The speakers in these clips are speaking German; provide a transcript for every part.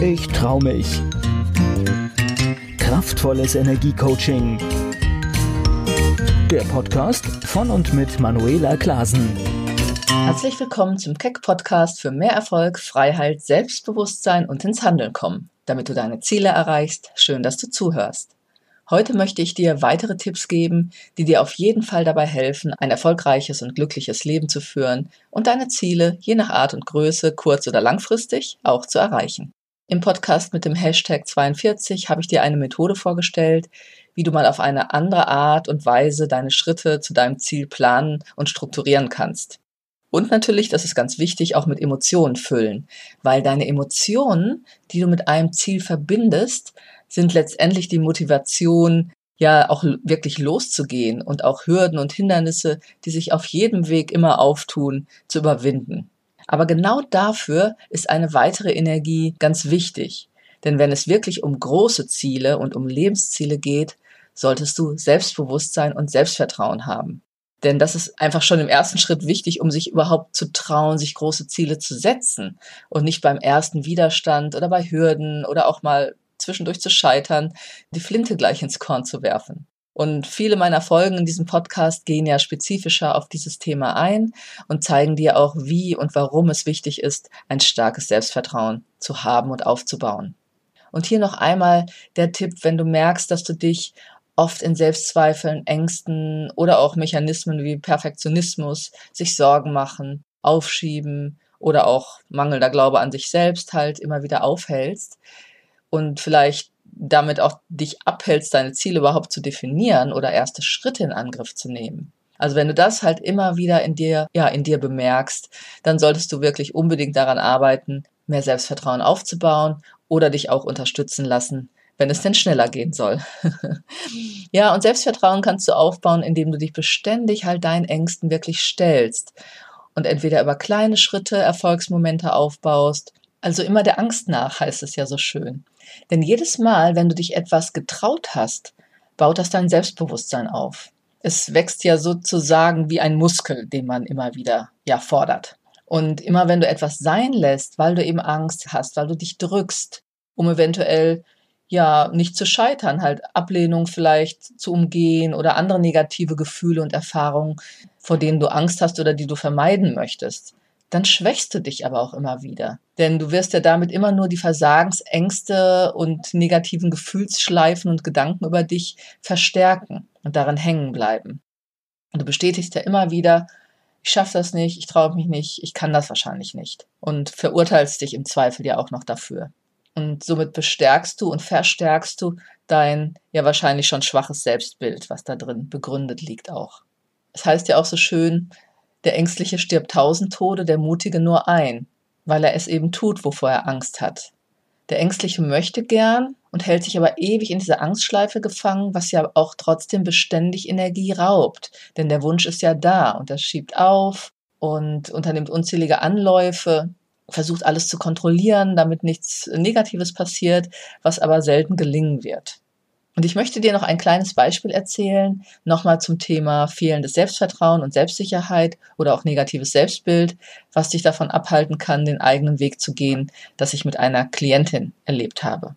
Ich trau mich. Kraftvolles Energiecoaching. Der Podcast von und mit Manuela Klasen. Herzlich willkommen zum Keck Podcast für mehr Erfolg, Freiheit, Selbstbewusstsein und ins Handeln kommen, damit du deine Ziele erreichst. Schön, dass du zuhörst. Heute möchte ich dir weitere Tipps geben, die dir auf jeden Fall dabei helfen, ein erfolgreiches und glückliches Leben zu führen und deine Ziele, je nach Art und Größe, kurz- oder langfristig, auch zu erreichen. Im Podcast mit dem Hashtag 42 habe ich dir eine Methode vorgestellt, wie du mal auf eine andere Art und Weise deine Schritte zu deinem Ziel planen und strukturieren kannst. Und natürlich, das ist ganz wichtig, auch mit Emotionen füllen, weil deine Emotionen, die du mit einem Ziel verbindest, sind letztendlich die Motivation, ja auch wirklich loszugehen und auch Hürden und Hindernisse, die sich auf jedem Weg immer auftun, zu überwinden. Aber genau dafür ist eine weitere Energie ganz wichtig. Denn wenn es wirklich um große Ziele und um Lebensziele geht, solltest du Selbstbewusstsein und Selbstvertrauen haben. Denn das ist einfach schon im ersten Schritt wichtig, um sich überhaupt zu trauen, sich große Ziele zu setzen und nicht beim ersten Widerstand oder bei Hürden oder auch mal zwischendurch zu scheitern, die Flinte gleich ins Korn zu werfen. Und viele meiner Folgen in diesem Podcast gehen ja spezifischer auf dieses Thema ein und zeigen dir auch, wie und warum es wichtig ist, ein starkes Selbstvertrauen zu haben und aufzubauen. Und hier noch einmal der Tipp, wenn du merkst, dass du dich oft in Selbstzweifeln, Ängsten oder auch Mechanismen wie Perfektionismus, sich Sorgen machen, aufschieben oder auch mangelnder Glaube an sich selbst halt immer wieder aufhältst, und vielleicht damit auch dich abhältst, deine Ziele überhaupt zu definieren oder erste Schritte in Angriff zu nehmen. Also wenn du das halt immer wieder in dir, ja, in dir bemerkst, dann solltest du wirklich unbedingt daran arbeiten, mehr Selbstvertrauen aufzubauen oder dich auch unterstützen lassen, wenn es denn schneller gehen soll. ja, und Selbstvertrauen kannst du aufbauen, indem du dich beständig halt deinen Ängsten wirklich stellst und entweder über kleine Schritte Erfolgsmomente aufbaust, also immer der Angst nach, heißt es ja so schön. Denn jedes Mal, wenn du dich etwas getraut hast, baut das dein Selbstbewusstsein auf. Es wächst ja sozusagen wie ein Muskel, den man immer wieder ja fordert. Und immer wenn du etwas sein lässt, weil du eben Angst hast, weil du dich drückst, um eventuell ja nicht zu scheitern, halt Ablehnung vielleicht zu umgehen oder andere negative Gefühle und Erfahrungen, vor denen du Angst hast oder die du vermeiden möchtest, dann schwächst du dich aber auch immer wieder. Denn du wirst ja damit immer nur die Versagensängste und negativen Gefühlsschleifen und Gedanken über dich verstärken und daran hängen bleiben. Und du bestätigst ja immer wieder, ich schaffe das nicht, ich traue mich nicht, ich kann das wahrscheinlich nicht. Und verurteilst dich im Zweifel ja auch noch dafür. Und somit bestärkst du und verstärkst du dein ja wahrscheinlich schon schwaches Selbstbild, was da drin begründet liegt auch. Es heißt ja auch so schön, der Ängstliche stirbt tausend Tode, der Mutige nur ein, weil er es eben tut, wovor er Angst hat. Der Ängstliche möchte gern und hält sich aber ewig in dieser Angstschleife gefangen, was ja auch trotzdem beständig Energie raubt. Denn der Wunsch ist ja da und er schiebt auf und unternimmt unzählige Anläufe, versucht alles zu kontrollieren, damit nichts Negatives passiert, was aber selten gelingen wird. Und ich möchte dir noch ein kleines Beispiel erzählen, nochmal zum Thema fehlendes Selbstvertrauen und Selbstsicherheit oder auch negatives Selbstbild, was dich davon abhalten kann, den eigenen Weg zu gehen, das ich mit einer Klientin erlebt habe.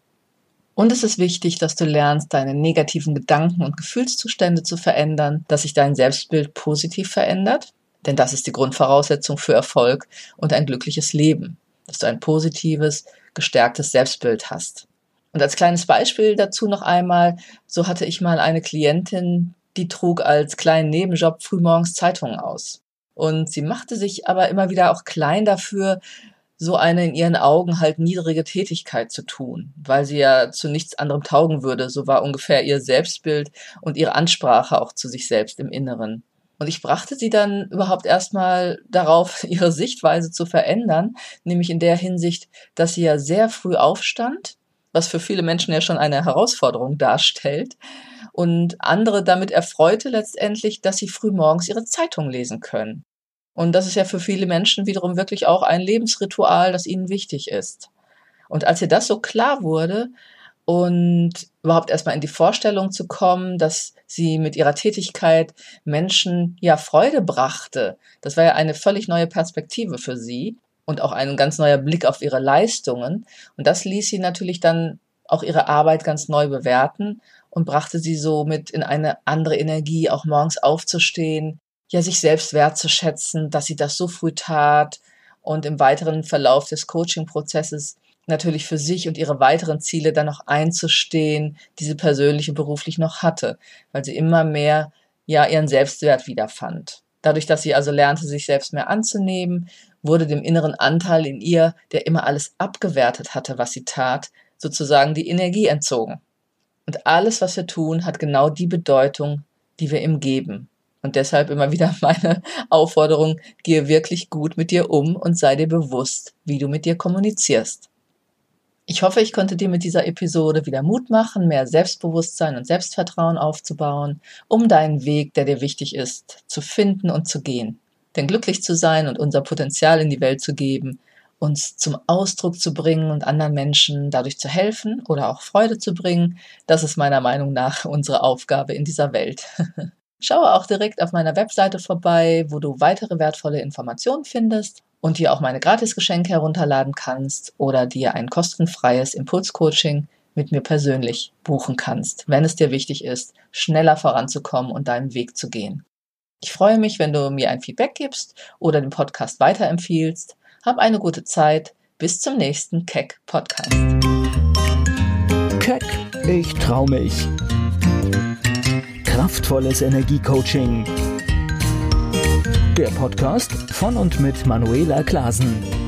Und es ist wichtig, dass du lernst, deine negativen Gedanken und Gefühlszustände zu verändern, dass sich dein Selbstbild positiv verändert, denn das ist die Grundvoraussetzung für Erfolg und ein glückliches Leben, dass du ein positives, gestärktes Selbstbild hast. Und als kleines Beispiel dazu noch einmal, so hatte ich mal eine Klientin, die trug als kleinen Nebenjob frühmorgens Zeitungen aus. Und sie machte sich aber immer wieder auch klein dafür, so eine in ihren Augen halt niedrige Tätigkeit zu tun, weil sie ja zu nichts anderem taugen würde. So war ungefähr ihr Selbstbild und ihre Ansprache auch zu sich selbst im Inneren. Und ich brachte sie dann überhaupt erstmal darauf, ihre Sichtweise zu verändern, nämlich in der Hinsicht, dass sie ja sehr früh aufstand, was für viele Menschen ja schon eine Herausforderung darstellt. Und andere damit erfreute letztendlich, dass sie früh morgens ihre Zeitung lesen können. Und das ist ja für viele Menschen wiederum wirklich auch ein Lebensritual, das ihnen wichtig ist. Und als ihr das so klar wurde und überhaupt erstmal in die Vorstellung zu kommen, dass sie mit ihrer Tätigkeit Menschen ja Freude brachte, das war ja eine völlig neue Perspektive für sie. Und auch ein ganz neuer Blick auf ihre Leistungen. Und das ließ sie natürlich dann auch ihre Arbeit ganz neu bewerten und brachte sie somit in eine andere Energie, auch morgens aufzustehen, ja, sich selbst wertzuschätzen, dass sie das so früh tat und im weiteren Verlauf des Coaching-Prozesses natürlich für sich und ihre weiteren Ziele dann noch einzustehen, die sie persönlich und beruflich noch hatte, weil sie immer mehr ja ihren Selbstwert wiederfand. Dadurch, dass sie also lernte, sich selbst mehr anzunehmen, wurde dem inneren Anteil in ihr, der immer alles abgewertet hatte, was sie tat, sozusagen die Energie entzogen. Und alles, was wir tun, hat genau die Bedeutung, die wir ihm geben. Und deshalb immer wieder meine Aufforderung, gehe wirklich gut mit dir um und sei dir bewusst, wie du mit dir kommunizierst. Ich hoffe, ich konnte dir mit dieser Episode wieder Mut machen, mehr Selbstbewusstsein und Selbstvertrauen aufzubauen, um deinen Weg, der dir wichtig ist, zu finden und zu gehen. Denn glücklich zu sein und unser Potenzial in die Welt zu geben, uns zum Ausdruck zu bringen und anderen Menschen dadurch zu helfen oder auch Freude zu bringen, das ist meiner Meinung nach unsere Aufgabe in dieser Welt. Schaue auch direkt auf meiner Webseite vorbei, wo du weitere wertvolle Informationen findest und dir auch meine Gratisgeschenke herunterladen kannst oder dir ein kostenfreies Impulscoaching mit mir persönlich buchen kannst, wenn es dir wichtig ist, schneller voranzukommen und deinen Weg zu gehen. Ich freue mich, wenn du mir ein Feedback gibst oder den Podcast weiterempfiehlst hab eine gute Zeit. Bis zum nächsten Keck Podcast. Keck, ich trau mich. Kraftvolles Energiecoaching. Der Podcast von und mit Manuela Klasen.